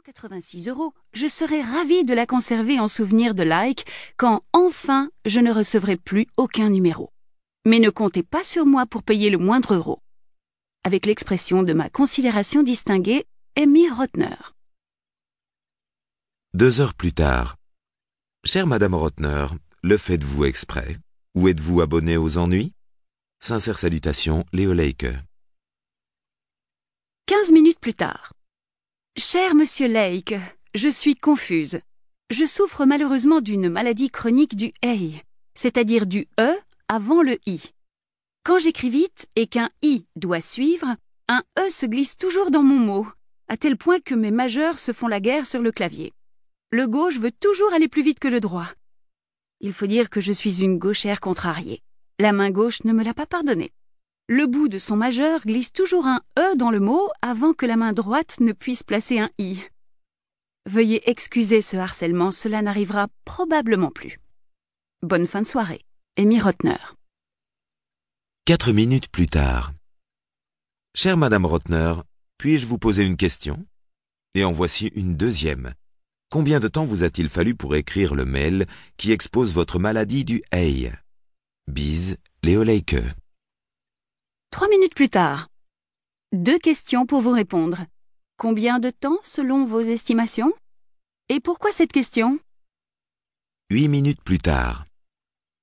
186 euros, je serais ravie de la conserver en souvenir de like quand enfin je ne recevrai plus aucun numéro. Mais ne comptez pas sur moi pour payer le moindre euro. Avec l'expression de ma considération distinguée, Amy Rotner. Deux heures plus tard. Chère Madame Rotner, le faites-vous exprès? Ou êtes-vous abonné aux ennuis? Sincère salutation, Léo Leike. 15 minutes plus tard. Cher monsieur Lake, je suis confuse. Je souffre malheureusement d'une maladie chronique du EI, c'est-à-dire du E avant le I. Quand j'écris vite et qu'un I doit suivre, un E se glisse toujours dans mon mot, à tel point que mes majeurs se font la guerre sur le clavier. Le gauche veut toujours aller plus vite que le droit. Il faut dire que je suis une gauchère contrariée. La main gauche ne me l'a pas pardonné le bout de son majeur glisse toujours un E dans le mot avant que la main droite ne puisse placer un I. Veuillez excuser ce harcèlement, cela n'arrivera probablement plus. Bonne fin de soirée. Amy Rotner. Quatre minutes plus tard. Chère Madame Rotner, puis-je vous poser une question? Et en voici une deuxième. Combien de temps vous a-t-il fallu pour écrire le mail qui expose votre maladie du EI Bise, Léo Leike. Minutes plus tard. Deux questions pour vous répondre. Combien de temps selon vos estimations? Et pourquoi cette question? Huit minutes plus tard.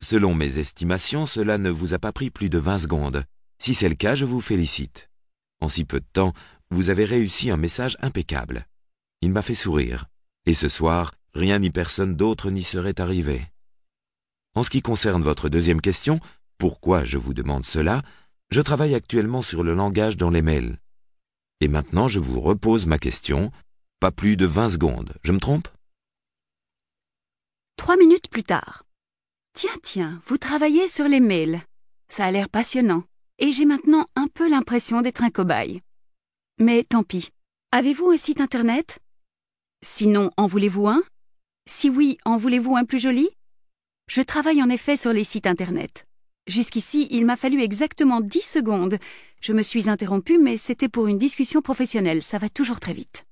Selon mes estimations, cela ne vous a pas pris plus de vingt secondes. Si c'est le cas, je vous félicite. En si peu de temps, vous avez réussi un message impeccable. Il m'a fait sourire. Et ce soir, rien ni personne d'autre n'y serait arrivé. En ce qui concerne votre deuxième question, pourquoi je vous demande cela, je travaille actuellement sur le langage dans les mails. Et maintenant, je vous repose ma question. Pas plus de 20 secondes. Je me trompe? Trois minutes plus tard. Tiens, tiens, vous travaillez sur les mails. Ça a l'air passionnant. Et j'ai maintenant un peu l'impression d'être un cobaye. Mais tant pis. Avez-vous un site internet? Sinon, en voulez-vous un? Si oui, en voulez-vous un plus joli? Je travaille en effet sur les sites internet. Jusqu'ici, il m'a fallu exactement dix secondes. Je me suis interrompue, mais c'était pour une discussion professionnelle. Ça va toujours très vite.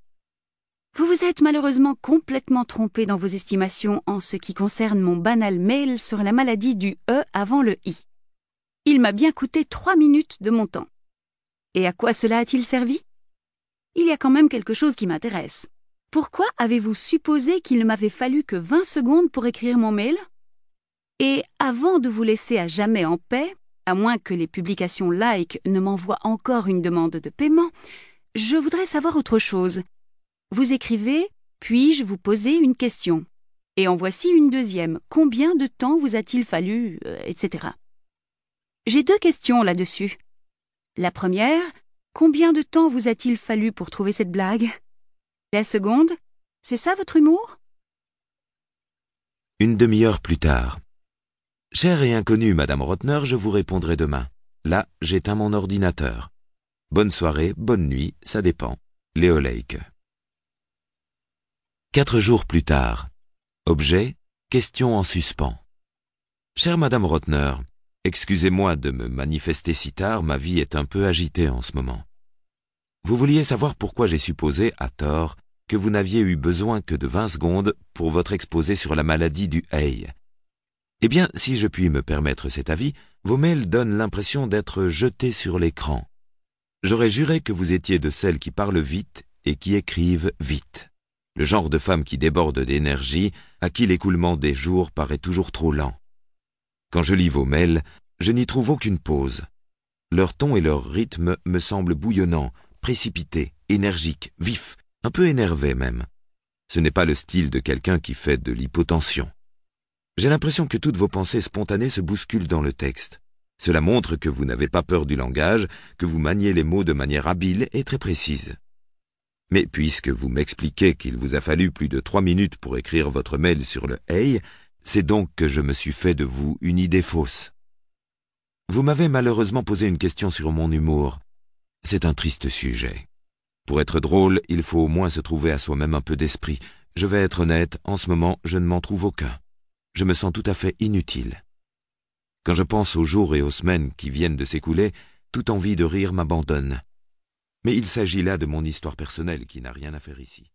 Vous vous êtes malheureusement complètement trompé dans vos estimations en ce qui concerne mon banal mail sur la maladie du E avant le I. Il m'a bien coûté trois minutes de mon temps. Et à quoi cela a-t-il servi? Il y a quand même quelque chose qui m'intéresse. Pourquoi avez-vous supposé qu'il ne m'avait fallu que vingt secondes pour écrire mon mail? Et avant de vous laisser à jamais en paix, à moins que les publications like ne m'envoient encore une demande de paiement, je voudrais savoir autre chose. Vous écrivez Puis-je vous poser une question? Et en voici une deuxième. Combien de temps vous a-t-il fallu euh, etc. J'ai deux questions là-dessus. La première, combien de temps vous a-t-il fallu pour trouver cette blague? La seconde, c'est ça votre humour? Une demi-heure plus tard. Chère et inconnue Madame Rotner, je vous répondrai demain. Là, j'éteins mon ordinateur. Bonne soirée, bonne nuit, ça dépend. Léo Lake. Quatre jours plus tard. Objet, question en suspens. Chère Madame Rotner, excusez-moi de me manifester si tard, ma vie est un peu agitée en ce moment. Vous vouliez savoir pourquoi j'ai supposé, à tort, que vous n'aviez eu besoin que de vingt secondes pour votre exposé sur la maladie du Hay. Eh bien, si je puis me permettre cet avis, vos mails donnent l'impression d'être jetés sur l'écran. J'aurais juré que vous étiez de celles qui parlent vite et qui écrivent vite. Le genre de femme qui déborde d'énergie, à qui l'écoulement des jours paraît toujours trop lent. Quand je lis vos mails, je n'y trouve aucune pause. Leur ton et leur rythme me semblent bouillonnants, précipités, énergiques, vifs, un peu énervés même. Ce n'est pas le style de quelqu'un qui fait de l'hypotension. J'ai l'impression que toutes vos pensées spontanées se bousculent dans le texte. Cela montre que vous n'avez pas peur du langage, que vous maniez les mots de manière habile et très précise. Mais puisque vous m'expliquez qu'il vous a fallu plus de trois minutes pour écrire votre mail sur le Hey, c'est donc que je me suis fait de vous une idée fausse. Vous m'avez malheureusement posé une question sur mon humour. C'est un triste sujet. Pour être drôle, il faut au moins se trouver à soi-même un peu d'esprit. Je vais être honnête, en ce moment, je ne m'en trouve aucun je me sens tout à fait inutile. Quand je pense aux jours et aux semaines qui viennent de s'écouler, toute envie de rire m'abandonne. Mais il s'agit là de mon histoire personnelle qui n'a rien à faire ici.